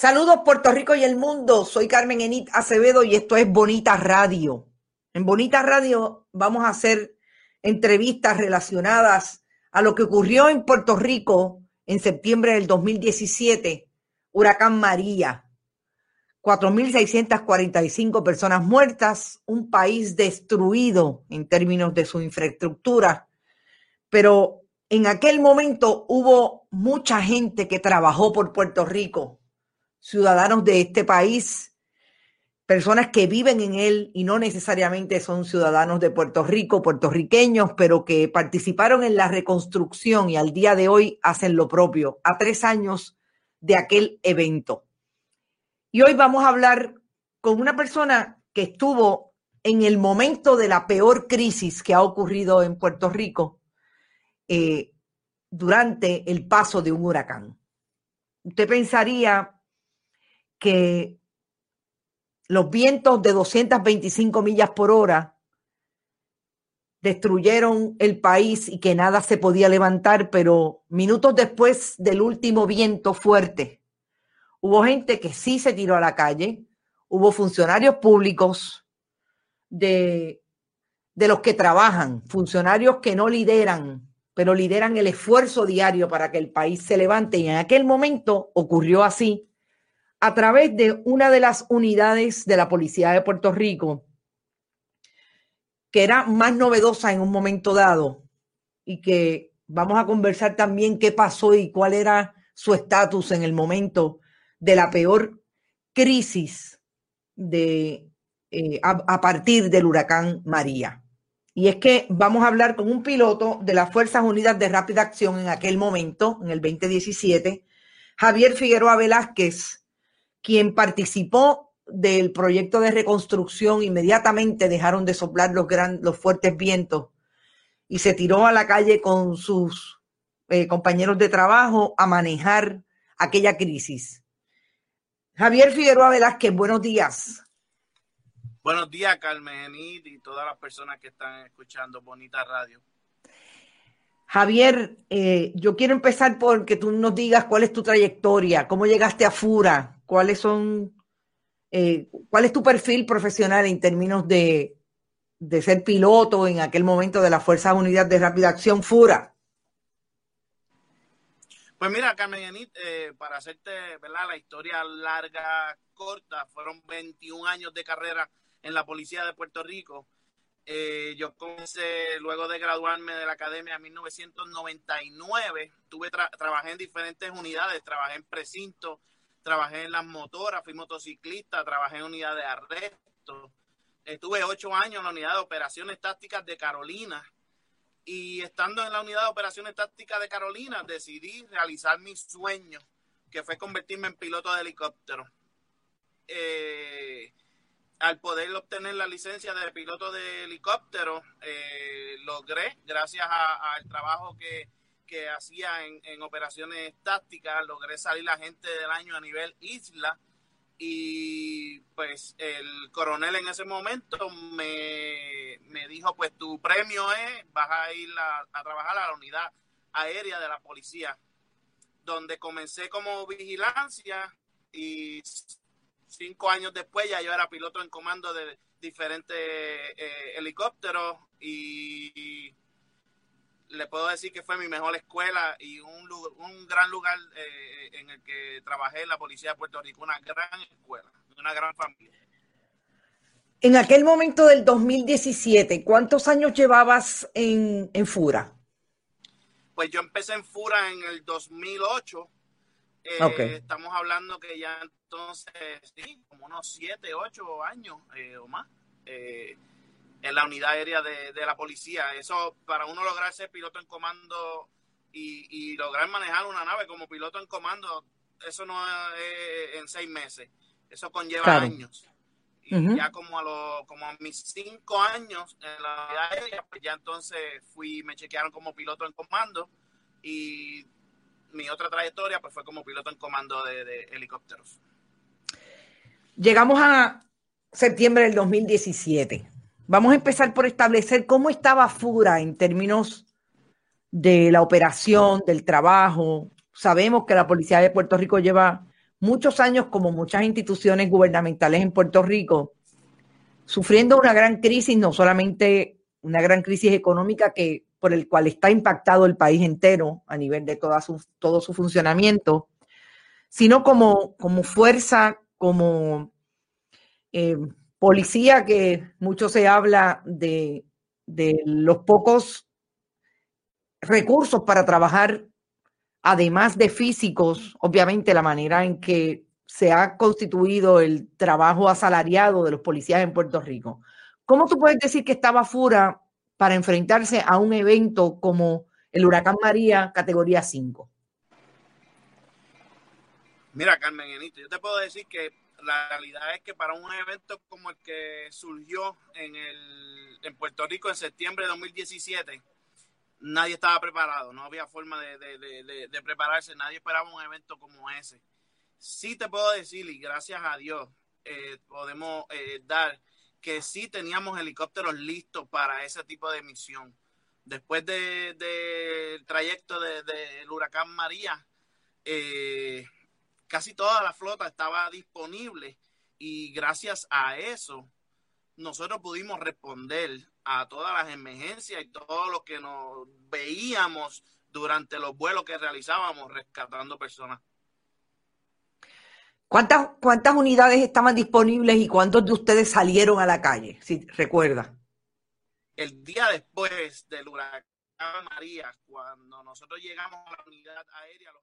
Saludos Puerto Rico y el mundo. Soy Carmen Enit Acevedo y esto es Bonita Radio. En Bonita Radio vamos a hacer entrevistas relacionadas a lo que ocurrió en Puerto Rico en septiembre del 2017, huracán María. 4.645 personas muertas, un país destruido en términos de su infraestructura, pero en aquel momento hubo mucha gente que trabajó por Puerto Rico, ciudadanos de este país, personas que viven en él y no necesariamente son ciudadanos de Puerto Rico, puertorriqueños, pero que participaron en la reconstrucción y al día de hoy hacen lo propio, a tres años de aquel evento. Y hoy vamos a hablar con una persona que estuvo en el momento de la peor crisis que ha ocurrido en Puerto Rico eh, durante el paso de un huracán. Usted pensaría que los vientos de 225 millas por hora destruyeron el país y que nada se podía levantar, pero minutos después del último viento fuerte, hubo gente que sí se tiró a la calle, hubo funcionarios públicos de, de los que trabajan, funcionarios que no lideran, pero lideran el esfuerzo diario para que el país se levante. Y en aquel momento ocurrió así a través de una de las unidades de la Policía de Puerto Rico, que era más novedosa en un momento dado y que vamos a conversar también qué pasó y cuál era su estatus en el momento de la peor crisis de, eh, a partir del huracán María. Y es que vamos a hablar con un piloto de las Fuerzas Unidas de Rápida Acción en aquel momento, en el 2017, Javier Figueroa Velázquez, quien participó del proyecto de reconstrucción, inmediatamente dejaron de soplar los, los fuertes vientos y se tiró a la calle con sus eh, compañeros de trabajo a manejar aquella crisis. Javier Figueroa Velázquez, buenos días. Buenos días, Carmen y todas las personas que están escuchando Bonita Radio. Javier, eh, yo quiero empezar por que tú nos digas cuál es tu trayectoria, cómo llegaste a Fura, cuáles son, eh, cuál es tu perfil profesional en términos de, ser piloto en aquel momento de las Fuerzas Unidas de Rápida Acción FURA. Pues mira, Carmen Yanit, eh, para hacerte ¿verdad? la historia larga, corta, fueron 21 años de carrera en la Policía de Puerto Rico. Eh, yo comencé luego de graduarme de la academia en 1999. Tuve trabajé en diferentes unidades, trabajé en precinto, trabajé en las motoras, fui motociclista, trabajé en unidad de arresto. Estuve ocho años en la unidad de operaciones tácticas de Carolina. Y estando en la unidad de operaciones tácticas de Carolina, decidí realizar mi sueño, que fue convertirme en piloto de helicóptero. Eh, al poder obtener la licencia de piloto de helicóptero, eh, logré, gracias al trabajo que, que hacía en, operaciones tácticas, logré salir la gente del año a nivel isla y pues el coronel en ese momento me, dijo pues tu premio es, vas a ir a, trabajar a la unidad aérea de la policía, donde comencé como vigilancia y cinco años después ya yo era piloto en comando de diferentes eh, helicópteros y le puedo decir que fue mi mejor escuela y un, un gran lugar eh, en el que trabajé en la Policía de Puerto Rico, una gran escuela, una gran familia. En aquel momento del 2017, ¿cuántos años llevabas en, en Fura? Pues yo empecé en Fura en el 2008. Eh, estamos hablando que ya entonces, sí, como unos 7, 8 años eh, o más en la unidad aérea de, la policía. Eso, para uno lograr ser piloto en comando y, lograr manejar una nave como piloto en comando, eso no es en seis meses, eso conlleva años. Y ya como a, los, como a mis cinco años en la unidad aérea, pues ya entonces fui, me chequearon como piloto en comando y mi otra trayectoria pues fue como piloto en comando de, de helicópteros. Llegamos a septiembre del 2017 Vamos a empezar por establecer cómo estaba FURA en términos de la operación, del trabajo. Sabemos que la Policía de Puerto Rico lleva muchos años, como muchas instituciones gubernamentales en Puerto Rico, sufriendo una gran crisis, no solamente una gran crisis económica que por el cual está impactado el país entero a nivel de toda su, todo su funcionamiento, sino como, como fuerza, como eh, policía que mucho se habla de, de los pocos recursos para trabajar, además de físicos, obviamente la manera en que se ha constituido el trabajo asalariado de los policías en Puerto Rico. ¿Cómo tú puedes decir que estaba Fura para enfrentarse a un evento como el huracán María categoría 5? Mira, Carmen Enito, yo te puedo decir que la realidad es que para un evento como el que surgió en, el, en Puerto Rico en septiembre de 2017, nadie estaba preparado, no había forma de, prepararse, nadie esperaba un evento como ese. Sí te puedo decir, y gracias a Dios, eh, podemos eh, dar que sí teníamos helicópteros listos para ese tipo de misión. Después del trayecto del huracán María, eh, casi toda la flota estaba disponible y gracias a eso nosotros pudimos responder a todas las emergencias y todo lo que nos veíamos durante los vuelos que realizábamos rescatando personas. ¿Cuántas, ¿Cuántas unidades estaban disponibles y cuántos de ustedes salieron a la calle? Si recuerda. El día después del huracán María, cuando nosotros llegamos a la unidad aérea, los